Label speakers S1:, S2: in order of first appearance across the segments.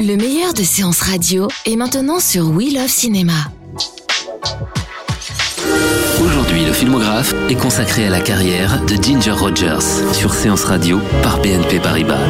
S1: Le meilleur de séances radio est maintenant sur We Love Cinéma.
S2: Aujourd'hui, le filmographe est consacré à la carrière de Ginger Rogers sur Séance Radio par BNP Paribas.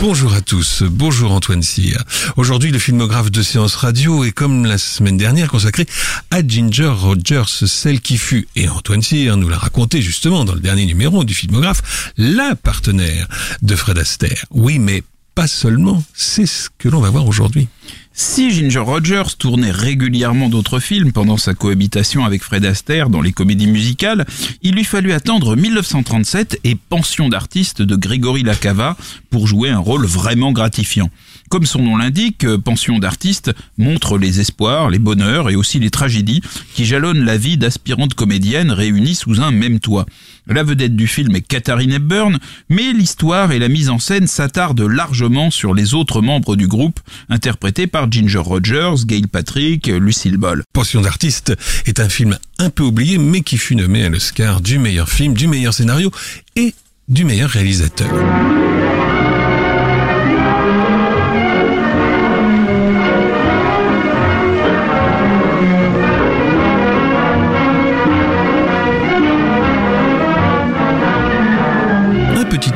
S3: Bonjour à tous, bonjour Antoine Cyr. Aujourd'hui, le filmographe de séance radio est comme la semaine dernière consacré à Ginger Rogers, celle qui fut, et Antoine Cyr nous l'a raconté justement dans le dernier numéro du filmographe, la partenaire de Fred Astaire. Oui, mais pas seulement, c'est ce que l'on va voir aujourd'hui.
S4: Si Ginger Rogers tournait régulièrement d'autres films pendant sa cohabitation avec Fred Astaire dans les comédies musicales, il lui fallut attendre 1937 et Pension d'artiste de Grégory Lacava pour jouer un rôle vraiment gratifiant. Comme son nom l'indique, Pension d'artiste montre les espoirs, les bonheurs et aussi les tragédies qui jalonnent la vie d'aspirantes comédiennes réunies sous un même toit. La vedette du film est Katharine Hepburn, mais l'histoire et la mise en scène s'attardent largement sur les autres membres du groupe, interprétés par Ginger Rogers, Gail Patrick, Lucille Ball.
S3: Pension d'artiste est un film un peu oublié, mais qui fut nommé à l'Oscar du meilleur film, du meilleur scénario et du meilleur réalisateur.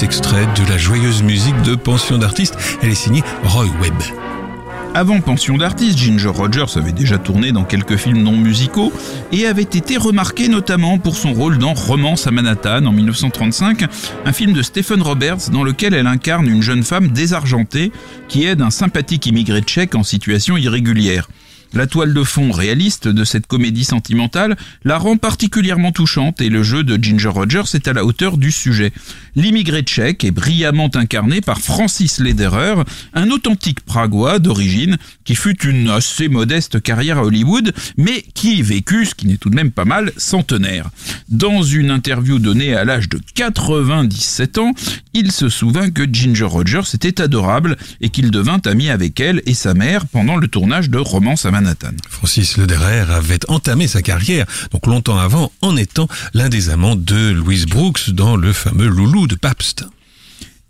S3: Extrait de la joyeuse musique de Pension d'artiste, elle est signée Roy Webb.
S4: Avant Pension d'artiste, Ginger Rogers avait déjà tourné dans quelques films non musicaux et avait été remarquée notamment pour son rôle dans Romance à Manhattan en 1935, un film de Stephen Roberts dans lequel elle incarne une jeune femme désargentée qui aide un sympathique immigré tchèque en situation irrégulière. La toile de fond réaliste de cette comédie sentimentale la rend particulièrement touchante et le jeu de Ginger Rogers est à la hauteur du sujet. L'immigré tchèque est brillamment incarné par Francis Lederer, un authentique pragois d'origine qui fut une assez modeste carrière à Hollywood, mais qui vécut, ce qui n'est tout de même pas mal, centenaire. Dans une interview donnée à l'âge de 97 ans, il se souvint que Ginger Rogers était adorable et qu'il devint ami avec elle et sa mère pendant le tournage de Romance à
S3: Francis Lederer avait entamé sa carrière, donc longtemps avant, en étant l'un des amants de Louise Brooks dans le fameux Loulou de Pabst.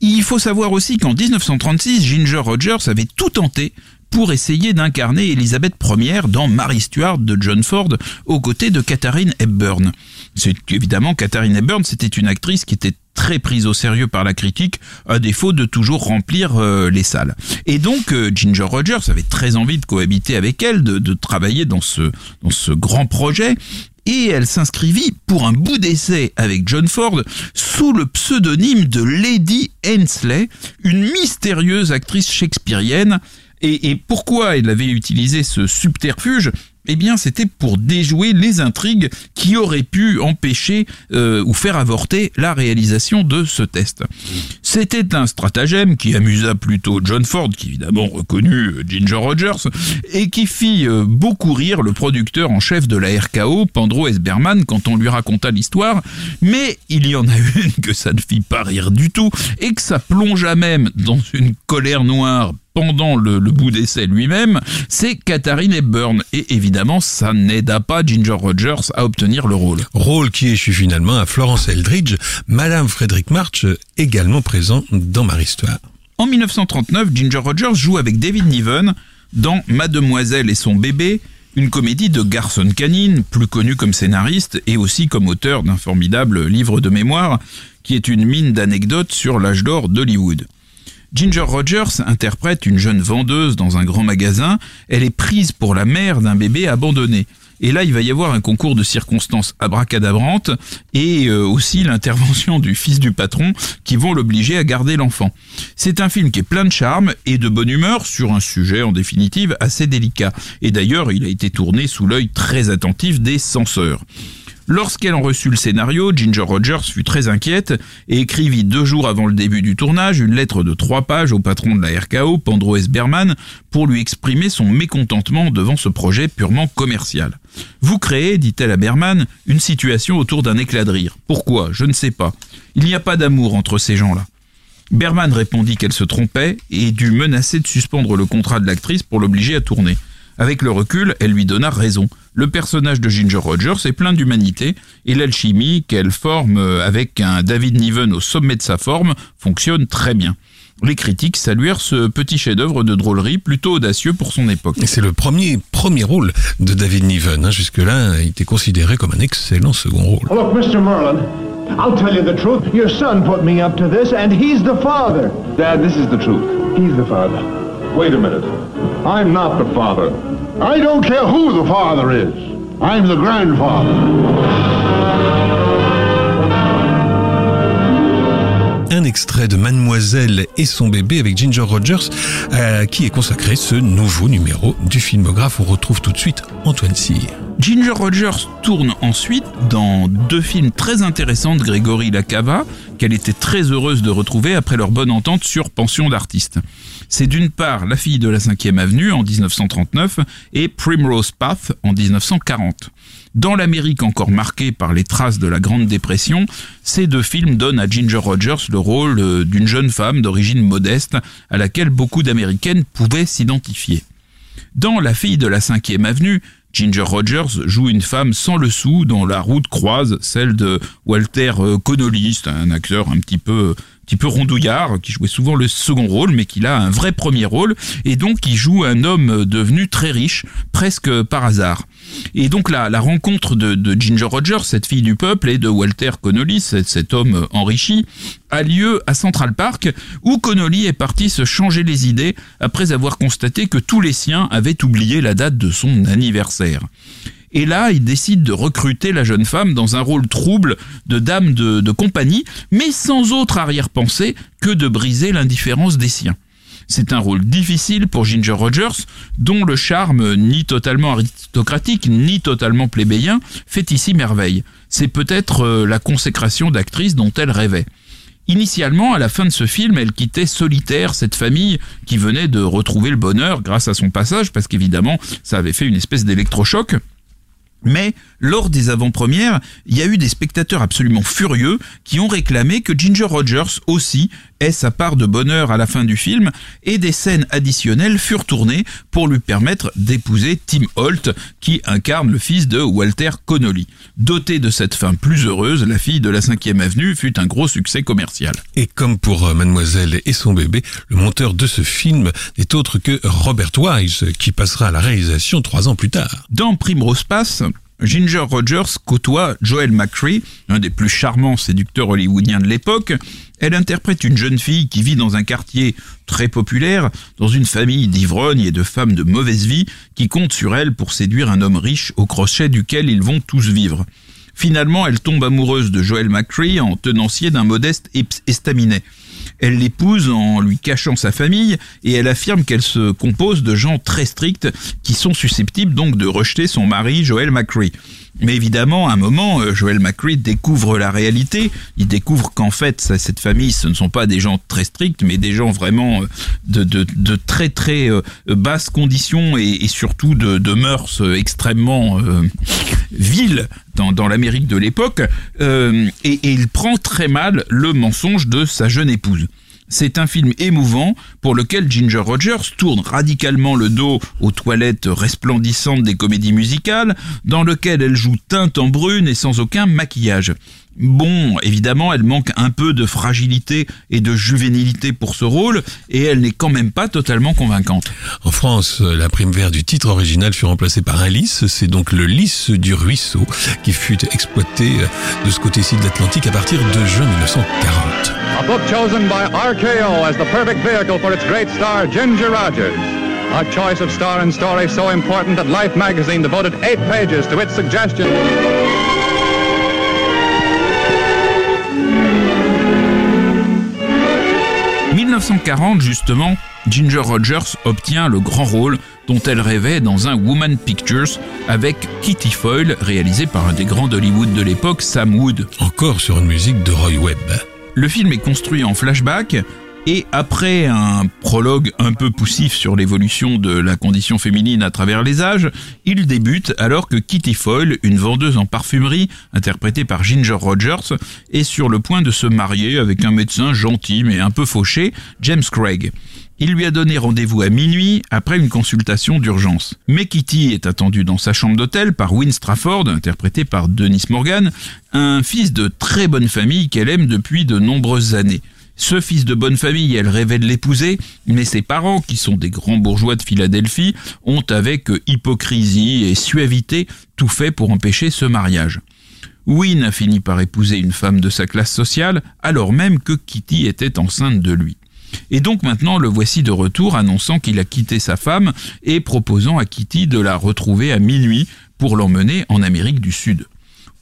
S4: Il faut savoir aussi qu'en 1936, Ginger Rogers avait tout tenté pour essayer d'incarner Elisabeth Ier dans Mary Stuart de John Ford aux côtés de Katharine Hepburn. C'est évidemment Katharine Hepburn, c'était une actrice qui était très prise au sérieux par la critique, à défaut de toujours remplir euh, les salles. Et donc euh, Ginger Rogers avait très envie de cohabiter avec elle, de, de travailler dans ce, dans ce grand projet, et elle s'inscrivit pour un bout d'essai avec John Ford sous le pseudonyme de Lady Hensley, une mystérieuse actrice shakespearienne. Et, pourquoi elle avait utilisé ce subterfuge? Eh bien, c'était pour déjouer les intrigues qui auraient pu empêcher euh, ou faire avorter la réalisation de ce test. C'était un stratagème qui amusa plutôt John Ford, qui évidemment reconnut Ginger Rogers, et qui fit euh, beaucoup rire le producteur en chef de la RKO, Pandro Esberman, quand on lui raconta l'histoire, mais il y en a une que ça ne fit pas rire du tout, et que ça plongea même dans une colère noire pendant le, bout d'essai lui-même, c'est Katharine Hepburn. Et évidemment, ça n'aida pas Ginger Rogers à obtenir le rôle.
S3: Rôle qui échut finalement à Florence Eldridge, Madame Frédéric March, également
S4: En 1939, Ginger Rogers joue avec David Niven dans Mademoiselle et son bébé, une comédie de Garson Canine, plus connu comme scénariste et aussi comme auteur d'un formidable livre de mémoire, qui est une mine d'anecdotes sur l'âge d'or d'Hollywood. Ginger Rogers interprète une jeune vendeuse dans un grand magasin. Elle est prise pour la mère d'un bébé abandonné. Et là, il va y avoir un concours de circonstances abracadabrantes et euh, aussi l'intervention du fils du patron qui vont l'obliger à garder l'enfant. C'est un film qui est plein de charme et de bonne humeur sur un sujet en définitive assez délicat. Et d'ailleurs, il a été tourné sous l'œil très attentif des censeurs. Lorsqu'elle en reçut le scénario, Ginger Rogers fut très inquiète et écrivit deux jours avant le début du tournage une lettre de trois pages au patron de la RKO, Pandro S. Berman, pour lui exprimer son mécontentement devant ce projet purement commercial. Vous créez, dit-elle à Berman, une situation autour d'un éclat de rire. Pourquoi? Je ne sais pas. Il n'y a pas d'amour entre ces gens-là. Berman répondit qu'elle se trompait et dut menacer de suspendre le contrat de l'actrice pour l'obliger à tourner. Avec le recul, elle lui donna raison. Le personnage de Ginger Rogers est plein d'humanité et l'alchimie qu'elle forme avec un David Niven au sommet de sa forme fonctionne très bien. Les critiques saluèrent ce petit chef-d'œuvre de drôlerie plutôt audacieux pour son époque.
S3: Et c'est le premier premier rôle de David Niven. Hein. Jusque-là, il était considéré comme un excellent second rôle.
S5: Look, Mr. Merlin, I'll tell you the truth. Your son put me up to this, and he's the father.
S6: Dad, this is the truth.
S5: He's the father.
S6: Wait a minute. I'm not the father.
S5: I don't care who the father is. I'm the grandfather.
S3: Un extrait de Mademoiselle et son bébé avec Ginger Rogers, à qui est consacré ce nouveau numéro du filmographe. On retrouve tout de suite Antoine Cyr.
S4: Ginger Rogers tourne ensuite dans deux films très intéressants de Grégory Lacava, qu'elle était très heureuse de retrouver après leur bonne entente sur Pension d'artiste. C'est d'une part La fille de la 5e avenue en 1939 et Primrose Path en 1940. Dans l'Amérique encore marquée par les traces de la Grande Dépression, ces deux films donnent à Ginger Rogers le rôle euh, d'une jeune femme d'origine modeste à laquelle beaucoup d'Américaines pouvaient s'identifier. Dans La fille de la 5e avenue, Ginger Rogers joue une femme sans le sou dont la route croise celle de Walter euh, Connolly, un acteur un petit peu petit peu rondouillard, qui jouait souvent le second rôle, mais qui a un vrai premier rôle, et donc qui joue un homme devenu très riche, presque par hasard. Et donc la, la rencontre de, Ginger Rogers, cette fille du peuple, et de Walter Connolly, cet, homme enrichi, a lieu à Central Park, où Connolly est parti se changer les idées après avoir constaté que tous les siens avaient oublié la date de son anniversaire. Et là, il décide de recruter la jeune femme dans un rôle trouble de dame de, compagnie, mais sans autre arrière-pensée que de briser l'indifférence des siens. C'est un rôle difficile pour Ginger Rogers, dont le charme, ni totalement aristocratique, ni totalement plébéien, fait ici merveille. C'est peut-être euh, la consécration d'actrice dont elle rêvait. Initialement, à la fin de ce film, elle quittait solitaire cette famille qui venait de retrouver le bonheur grâce à son passage, parce qu'évidemment, ça avait fait une espèce d'électrochoc. Mais lors des avant-premières, il y a eu des spectateurs absolument furieux qui ont réclamé que Ginger Rogers aussi ait sa part de bonheur à la fin du film et des scènes additionnelles furent tournées pour lui permettre d'épouser Tim Holt qui incarne le fils de Walter Connolly. Dotée de cette fin plus heureuse, la fille de la 5e avenue fut un gros succès commercial.
S3: Et comme pour euh, Mademoiselle et son bébé, le monteur de ce film n'est autre que Robert Wise qui passera à la réalisation trois ans plus tard.
S4: Dans Primrose Pass, Ginger Rogers côtoie Joel McCree, un des plus charmants séducteurs hollywoodiens de l'époque. Elle interprète une jeune fille qui vit dans un quartier très populaire, dans une famille d'ivrognes et de femmes de mauvaise vie qui comptent sur elle pour séduire un homme riche au crochet duquel ils vont tous vivre. Finalement, elle tombe amoureuse de Joel McCree en tenancier d'un modeste estaminet. Elle l'épouse en lui cachant sa famille et elle affirme qu'elle se compose de gens très stricts qui sont susceptibles donc de rejeter son mari Joel McCree. Mais évidemment, à un moment, euh, Joel McCree découvre la réalité. Il découvre qu'en fait, cette famille, ce ne sont pas des gens très stricts, mais des gens vraiment euh, de, de, très très euh, basses conditions et, surtout de, de, mœurs extrêmement euh, viles dans, dans l'Amérique de l'époque. et il prend très mal le mensonge de sa jeune épouse. C'est un film émouvant pour lequel Ginger Rogers tourne radicalement le dos aux toilettes resplendissantes des comédies musicales, dans lequel elle joue teinte en brune et sans aucun maquillage. Bon, évidemment, elle manque un peu de fragilité et de juvénilité pour ce rôle, et elle n'est quand même pas totalement convaincante.
S3: En France, la prime vert du titre original fut remplacée par un lys, c'est donc le lys du ruisseau qui fut exploité de ce côté-ci de l'Atlantique à partir de juin 1940.
S7: A book chosen by RKO as the perfect vehicle for its great star, Ginger Rogers. A choice of star and story so important that Life magazine devoted eight pages to its suggestion.
S4: 1940, justement, Ginger Rogers obtient le grand rôle dont elle rêvait dans un Woman Pictures avec Kitty Foyle, réalisé par un des grands d'Hollywood de l'époque, Sam Wood.
S3: Encore sur une musique de Roy Webb.
S4: Le film est construit en flashback et après un prologue un peu poussif sur l'évolution de la condition féminine à travers les âges, il débute alors que Kitty Foyle, une vendeuse en parfumerie, interprétée par Ginger Rogers, est sur le point de se marier avec un médecin gentil mais un peu fauché, James Craig. Il lui a donné rendez-vous à minuit après une consultation d'urgence. Mais Kitty est attendue dans sa chambre d'hôtel par Win Strafford, interprété par Dennis Morgan, un fils de très bonne famille qu'elle aime depuis de nombreuses années. Ce fils de bonne famille, elle rêvait de l'épouser, mais ses parents, qui sont des grands bourgeois de Philadelphie, ont avec hypocrisie et suavité tout fait pour empêcher ce mariage. Win a fini par épouser une femme de sa classe sociale, alors même que Kitty était enceinte de lui. Et donc maintenant le voici de retour annonçant qu'il a quitté sa femme et proposant à Kitty de la retrouver à minuit pour l'emmener en Amérique du Sud.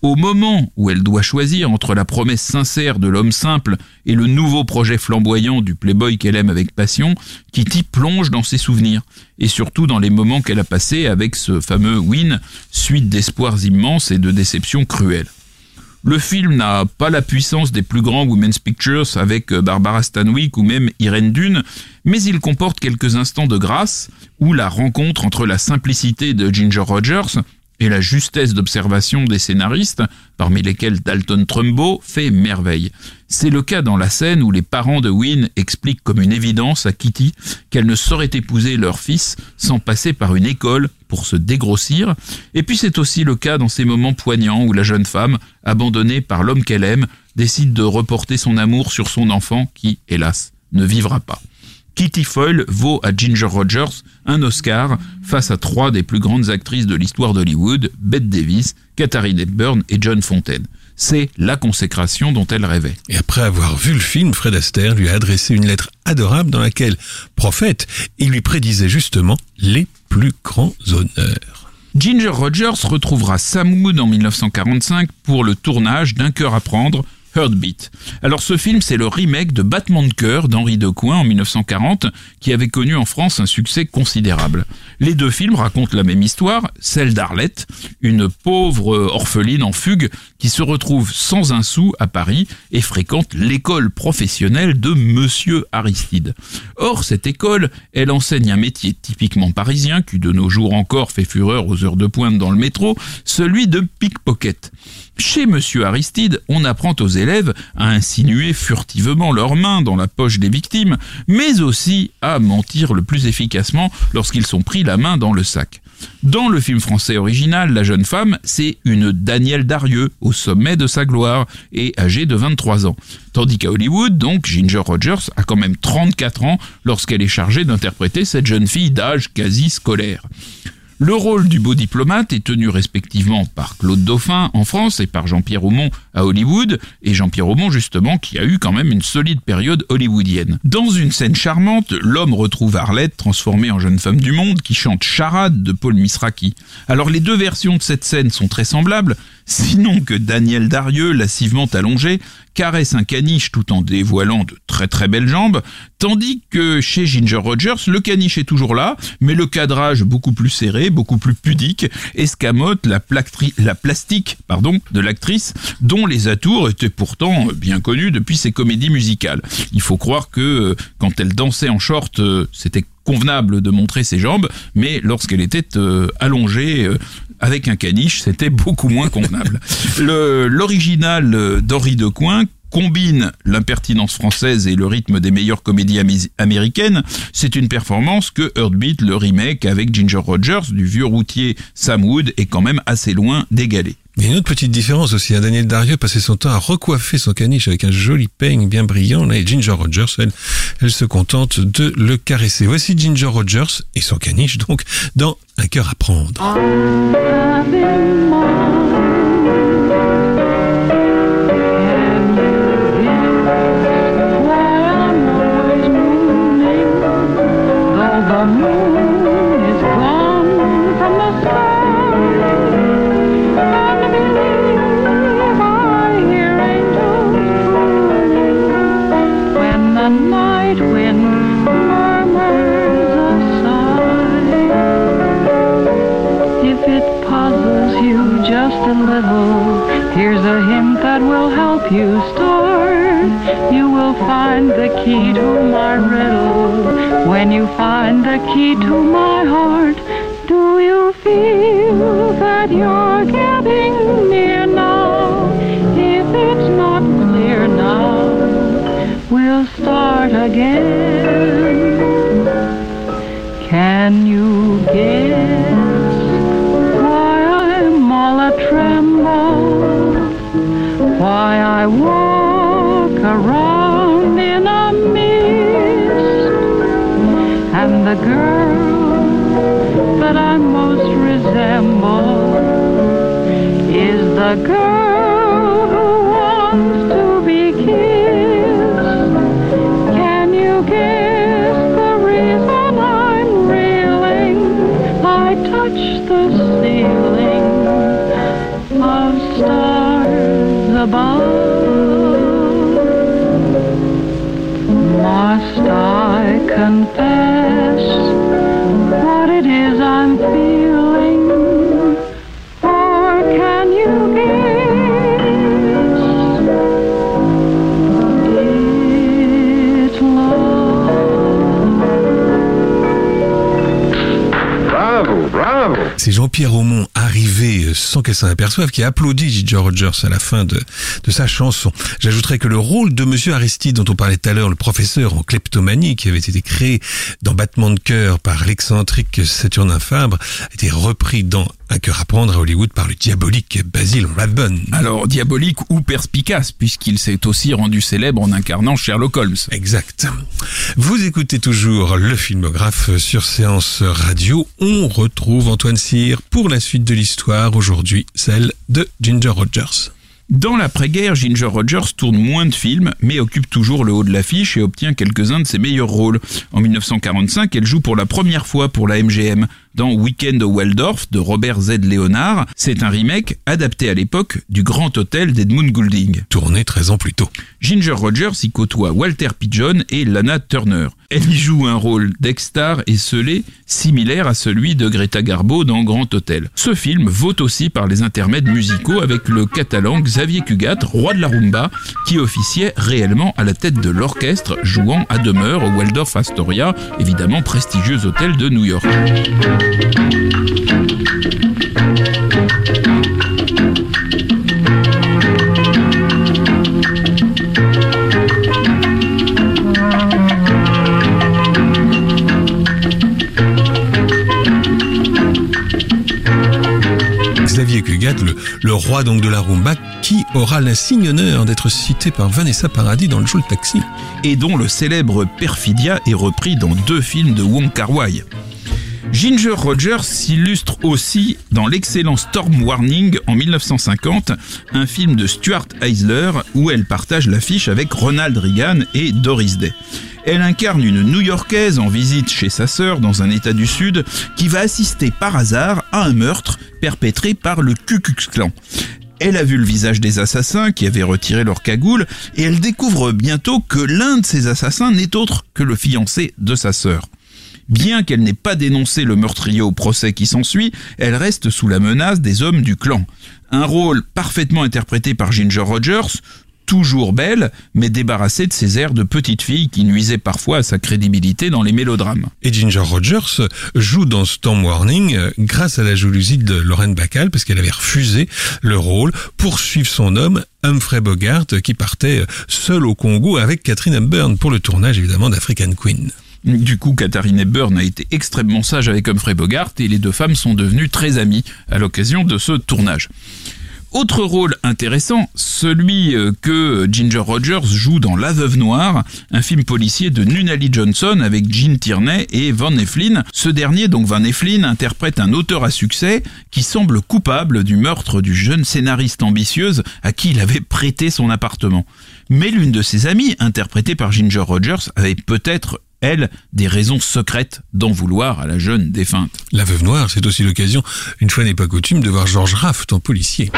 S4: Au moment où elle doit choisir entre la promesse sincère de l'homme simple et le nouveau projet flamboyant du playboy qu'elle aime avec passion, Kitty plonge dans ses souvenirs, et surtout dans les moments qu'elle a passés avec ce fameux Win, suite d'espoirs immenses et de déceptions cruelles. Le film n'a pas la puissance des plus grands Women's Pictures avec euh, Barbara Stanwyck ou même Irene Dune, mais il comporte quelques instants de grâce où la rencontre entre la simplicité de Ginger Rogers et la justesse d'observation des scénaristes, parmi lesquels Dalton Trumbo, fait merveille. C'est le cas dans la scène où les parents de Wynne expliquent comme une évidence à Kitty qu'elle ne saurait épouser leur fils sans passer par une école pour se dégrossir, et puis c'est aussi le cas dans ces moments poignants où la jeune femme, abandonnée par l'homme qu'elle aime, décide de reporter son amour sur son enfant qui, hélas, ne vivra pas. Kitty Foyle vaut à Ginger Rogers un Oscar face à trois des plus grandes actrices de l'histoire d'Hollywood, Bette Davis, Katharine Hepburn et John Fontaine. C'est la consécration dont elle rêvait.
S3: Et après avoir vu le film, Fred Astaire lui a adressé une lettre adorable dans laquelle, prophète, il lui prédisait justement les plus grands honneurs.
S4: Ginger Rogers retrouvera Sam Wood en 1945 pour le tournage d'Un cœur à prendre, Heartbeat. Alors ce film, c'est le remake de Battement de cœur d'Henri Decoing en 1940, qui avait connu en France un succès considérable. Les deux films racontent la même histoire, celle d'Arlette, une pauvre orpheline en fugue qui se retrouve sans un sou à Paris et fréquente l'école professionnelle de Monsieur Aristide. Or, cette école, elle enseigne un métier typiquement parisien qui de nos jours encore fait fureur aux heures de pointe dans le métro, celui de pickpocket. Chez Monsieur Aristide, on apprend aux élèves à insinuer furtivement leurs mains dans la poche des victimes, mais aussi à mentir le plus efficacement lorsqu'ils sont pris la main dans le sac. Dans le film français original, la jeune femme, c'est une Danielle Darieux au sommet de sa gloire et âgée de 23 ans. Tandis qu'à Hollywood, donc, Ginger Rogers a quand même 34 ans lorsqu'elle est chargée d'interpréter cette jeune fille d'âge quasi scolaire. Le rôle du beau diplomate est tenu respectivement par Claude Dauphin en France et par Jean-Pierre Aumont à Hollywood, et Jean-Pierre Aumont justement qui a eu quand même une solide période hollywoodienne. Dans une scène charmante, l'homme retrouve Arlette transformée en jeune femme du monde qui chante Charade de Paul Misraki. Alors les deux versions de cette scène sont très semblables, sinon que Daniel Darieux, lascivement allongé, caresse un caniche tout en dévoilant de très très belles jambes, tandis que chez Ginger Rogers, le caniche est toujours là, mais le cadrage beaucoup plus serré, beaucoup plus pudique, escamote la, la plastique de l'actrice, dont les atours étaient pourtant bien connus depuis ses comédies musicales. Il faut croire que euh, quand elle dansait en short, euh, c'était convenable de montrer ses jambes, mais lorsqu'elle était euh, allongée avec un caniche, c'était beaucoup moins convenable. L'original d'Henri Decoing combine l'impertinence française et le rythme des meilleures comédies américaines, c'est une performance que Heartbeat, le remake avec Ginger Rogers du vieux routier Sam Wood, est quand même assez loin d'égaler.
S3: Il y a une autre petite différence aussi. Hein. Daniel Darieux passait son temps à recoiffer son caniche avec un joli peigne bien brillant. Là, et Ginger Rogers, elle, elle se contente de le caresser. Voici Ginger Rogers et son caniche, donc, dans Un cœur à prendre.
S8: Find the key to my riddle. When you find the key to my heart, do you feel that you're getting near now? If it's not clear now, we'll start again. Can you guess why I'm all a tremble? Why I walk is the girl
S3: Jean-Pierre Aumont arrivé sans qu'elle s'en aperçoive qui a applaudi Ginger Rogers à la fin de, de sa chanson. J'ajouterais que le rôle de Monsieur Aristide dont on parlait tout à l'heure, le professeur en kleptomanie qui avait été créé dans Battement de cœur par l'excentrique Saturnin Fabre, a été repris dans Un cœur à prendre à Hollywood par le diabolique Basil Rathbone.
S4: Alors diabolique ou perspicace, puisqu'il s'est aussi rendu célèbre en incarnant Sherlock Holmes.
S3: Exact. Vous écoutez toujours le filmographe sur Séance Radio. On retrouve Antoine Cyr pour la suite de l'histoire, aujourd'hui celle de Ginger Rogers.
S4: Dans l'après-guerre, Ginger Rogers tourne moins de films, mais occupe toujours le haut de l'affiche et obtient quelques-uns de ses meilleurs rôles. En 1945, elle joue pour la première fois pour la MGM dans Weekend au Waldorf de Robert Z. Leonard. C'est un remake adapté à l'époque du Grand Hôtel d'Edmund Goulding.
S3: Tourné 13 ans plus tôt.
S4: Ginger Rogers y côtoie Walter Pigeon et Lana Turner. Elle y joue un rôle d'extar et scellé similaire à celui de Greta Garbo dans Grand Hôtel. Ce film vaut aussi par les intermèdes musicaux avec le catalan Xavier Cugat, roi de la rumba, qui officiait réellement à la tête de l'orchestre jouant à demeure au Waldorf Astoria, évidemment prestigieux hôtel de New York.
S3: Xavier Cugat, le, roi donc de la rumba, qui aura l'insigne honneur d'être cité par Vanessa Paradis dans le Le Taxi.
S4: et dont le célèbre Perfidia est repris dans deux films de Wong Kar-wai. Ginger Rogers s'illustre aussi dans l'excellent Storm Warning en 1950, un film de Stuart Eisler où elle partage l'affiche avec Ronald Reagan et Doris Day. Elle incarne une New-Yorkaise en visite chez sa sœur dans un état du Sud qui va assister par hasard à un meurtre perpétré par le Ku Klux Klan. Elle a vu le visage des assassins qui avaient retiré leur cagoule et elle découvre bientôt que l'un de ces assassins n'est autre que le fiancé de sa sœur. Bien qu'elle n'ait pas dénoncé le meurtrier au procès qui s'ensuit, elle reste sous la menace des hommes du clan. Un rôle parfaitement interprété par Ginger Rogers, toujours belle, mais débarrassée de ses airs de petite fille qui nuisaient parfois à sa crédibilité dans les mélodrames.
S3: Et Ginger Rogers joue dans Storm Warning euh, grâce à la jalousie de Lorraine Bacall parce qu'elle avait refusé le rôle pour suivre son homme Humphrey Bogart qui partait seul au Congo avec Catherine Hepburn pour le tournage évidemment d'African Queen.
S4: Du coup, Katharine Hepburn a été extrêmement sage avec Humphrey Bogart et les deux femmes sont devenues très amies à l'occasion de ce tournage. Autre rôle intéressant, celui euh, que Ginger Rogers joue dans La Veuve Noire, un film policier de Nunnally Johnson avec Gene Tierney et Van Eflin. Ce dernier, donc Van Eflin, interprète un auteur à succès qui semble coupable du meurtre du jeune scénariste ambitieuse à qui il avait prêté son appartement. Mais l'une de ses amies, interprétée par Ginger Rogers, avait peut-être elle, des raisons secrètes d'en vouloir à la jeune défunte.
S3: La Veuve Noire, c'est aussi l'occasion, une fois n'est pas coutume, de voir Georges Raft en policier.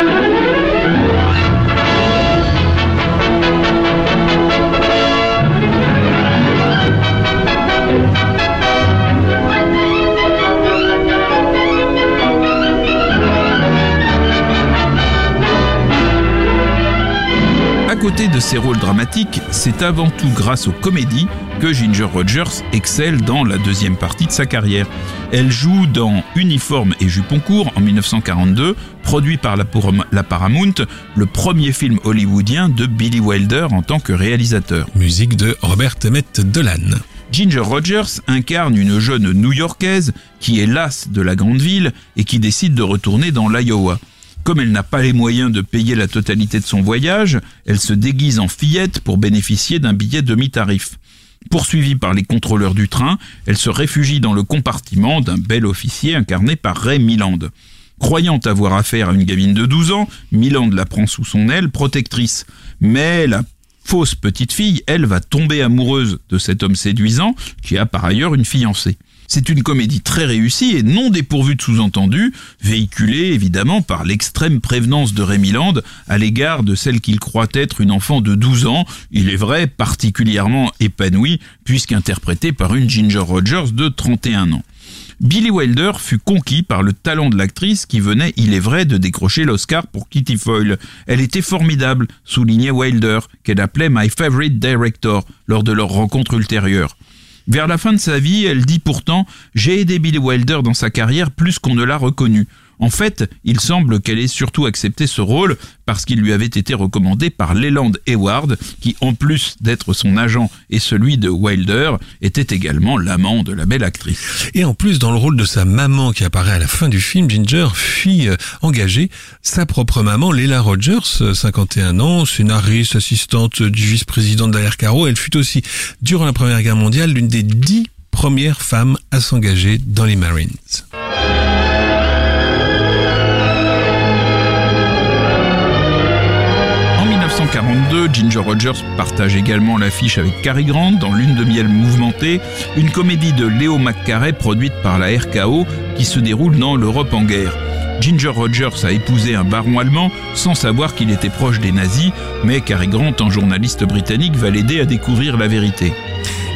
S4: Ses rôles dramatiques, c'est avant tout grâce aux comédies que Ginger Rogers excelle dans la deuxième partie de sa carrière. Elle joue dans Uniforme et Jupon court en 1942, produit par la, la Paramount, le premier film hollywoodien de Billy Wilder en tant que réalisateur.
S3: Musique de Robert Emmett Dolan.
S4: Ginger Rogers incarne une jeune New-Yorkaise qui est lasse de la grande ville et qui décide de retourner dans l'Iowa. Comme elle n'a pas les moyens de payer la totalité de son voyage, elle se déguise en fillette pour bénéficier d'un billet demi-tarif. Poursuivie par les contrôleurs du train, elle se réfugie dans le compartiment d'un bel officier incarné par Ray Milland. Croyant avoir affaire à une gamine de 12 ans, Milland la prend sous son aile protectrice. Mais la fausse petite fille, elle, va tomber amoureuse de cet homme séduisant qui a par ailleurs une fiancée. C'est une comédie très réussie et non dépourvue de sous-entendus, véhiculée évidemment par l'extrême prévenance de Rémy Land à l'égard de celle qu'il croit être une enfant de 12 ans, il est vrai particulièrement épanouie puisqu'interprétée par une Ginger Rogers de 31 ans. Billy Wilder fut conquis par le talent de l'actrice qui venait, il est vrai, de décrocher l'Oscar pour Kitty Foyle. Elle était formidable, soulignait Wilder, qu'elle appelait My Favorite Director lors de leur rencontre ultérieure. Vers la fin de sa vie, elle dit pourtant J'ai aidé Billy Wilder dans sa carrière plus qu'on ne l'a reconnu. En fait, il semble qu'elle ait surtout accepté ce rôle parce qu'il lui avait été recommandé par Leland Hayward, qui en plus d'être son agent et celui de Wilder, était également l'amant de la belle actrice.
S3: Et en plus, dans le rôle de sa maman qui apparaît à la fin du film, Ginger fit euh, engager sa propre maman, Leila Rogers, 51 euh, ans, scénariste, assistante du vice-président de la RKO. Elle fut aussi, durant la Première Guerre mondiale, l'une des dix premières femmes à s'engager dans les Marines.
S4: Ginger Rogers partage également l'affiche avec Cary Grant dans Lune de miel mouvementée, une comédie de Léo McCarey produite par la RKO qui se déroule dans l'Europe en guerre. Ginger Rogers a épousé un baron allemand sans savoir qu'il était proche des nazis, mais Cary Grant, en journaliste britannique, va l'aider à découvrir la vérité.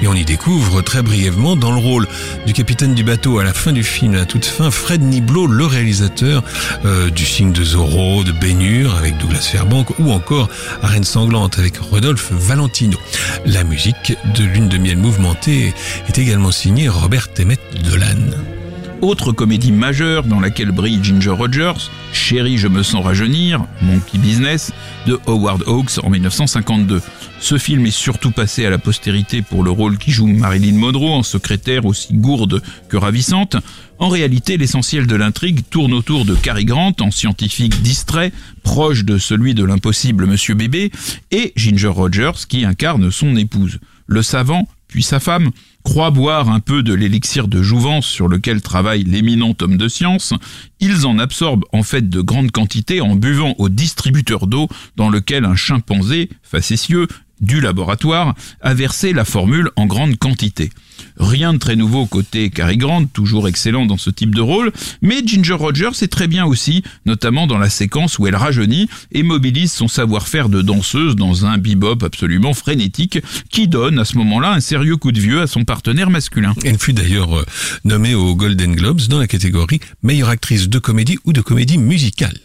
S3: Et on y découvre très brièvement dans le rôle du capitaine du bateau à la fin du film, à toute fin, Fred Niblo, le réalisateur euh, du signe de Zorro, de Bénure avec Douglas Fairbank ou encore Arène sanglante avec Rodolphe Valentino. La musique de Lune de miel mouvementée est également signée Robert Emmett Dolan.
S4: Autre comédie majeure dans laquelle brille Ginger Rogers, Chérie, je me sens rajeunir, Monkey Business, de Howard Hawks en 1952. Ce film est surtout passé à la postérité pour le rôle qui joue Marilyn Monroe en secrétaire aussi gourde que ravissante. En réalité, l'essentiel de l'intrigue tourne autour de Cary Grant en scientifique distrait, proche de celui de l'impossible Monsieur Bébé, et Ginger Rogers qui incarne son épouse. Le savant, puis sa femme, croient boire un peu de l'élixir de jouvence sur lequel travaille l'éminent homme de science, ils en absorbent en fait de grandes quantités en buvant au distributeur d'eau dans lequel un chimpanzé, facétieux, du laboratoire a versé la formule en grande quantité. Rien de très nouveau côté Cary Grant, toujours excellent dans ce type de rôle, mais Ginger Rogers est très bien aussi, notamment dans la séquence où elle rajeunit et mobilise son savoir-faire de danseuse dans un bebop absolument frénétique qui donne à ce moment-là un sérieux coup de vieux à son partenaire masculin.
S3: Elle fut d'ailleurs euh, nommée aux Golden Globes dans la catégorie meilleure actrice de comédie ou de comédie musicale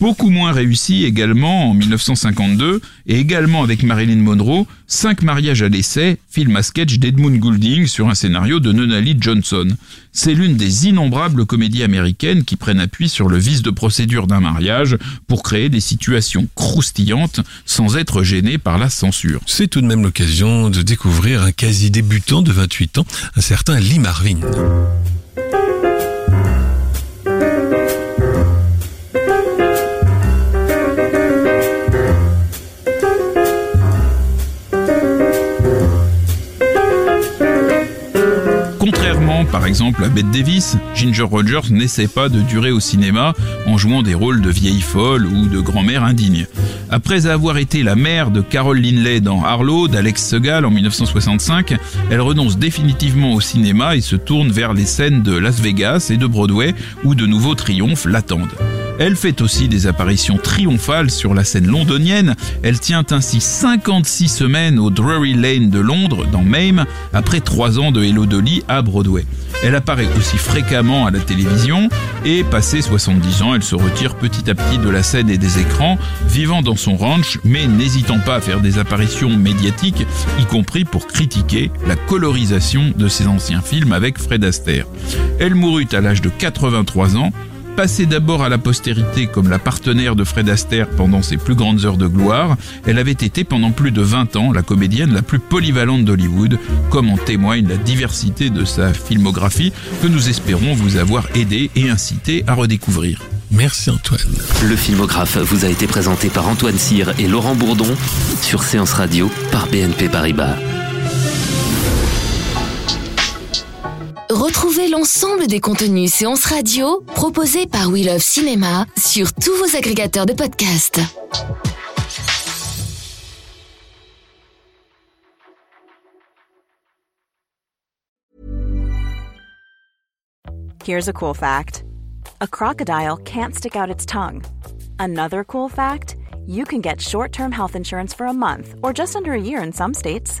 S4: beaucoup moins réussi également en 1952 et également avec Marilyn Monroe, Cinq mariages à l'essai, film à sketch d'Edmund Goulding sur un scénario de Nunnally Johnson. C'est l'une des innombrables comédies américaines qui prennent appui sur le vice de procédure d'un mariage pour créer des situations croustillantes sans être gêné par la censure.
S3: C'est tout de même l'occasion de découvrir un quasi débutant de 28 ans, un certain Lee Marvin.
S4: Par exemple à Bette Davis, Ginger Rogers n'essaie pas de durer au cinéma en jouant des rôles de vieille folle ou de grand-mère indigne. Après avoir été la mère de Carol Linley dans Harlow d'Alex Segal en 1965, elle renonce définitivement au cinéma et se tourne vers les scènes de Las Vegas et de Broadway où de nouveaux triomphes l'attendent. Elle fait aussi des apparitions triomphales sur la scène londonienne. Elle tient ainsi 56 semaines au Drury Lane de Londres, dans Mame, après 3 ans de Hello Dolly à Broadway. Elle apparaît aussi fréquemment à la télévision et, passé 70 ans, elle se retire petit à petit de la scène et des écrans, vivant dans son ranch, mais n'hésitant pas à faire des apparitions médiatiques, y compris pour critiquer la colorisation de ses anciens films avec Fred Astaire. Elle mourut à l'âge de 83 ans Passée d'abord à la postérité comme la partenaire de Fred Astaire pendant ses plus grandes heures de gloire, elle avait été pendant plus de 20 ans la comédienne la plus polyvalente d'Hollywood, comme en témoigne la diversité de sa filmographie que nous espérons vous avoir aidé et incité à redécouvrir.
S3: Merci Antoine.
S2: Le filmographe vous a été présenté par Antoine Cyr et Laurent Bourdon sur Séance Radio par BNP Paribas.
S1: Retrouvez l'ensemble des contenus séances radio proposés par We Love Cinéma sur tous vos agrégateurs de podcasts.
S9: Here's a cool fact a crocodile can't stick out its tongue. Another cool fact you can get short term health insurance for a month or just under a year in some states.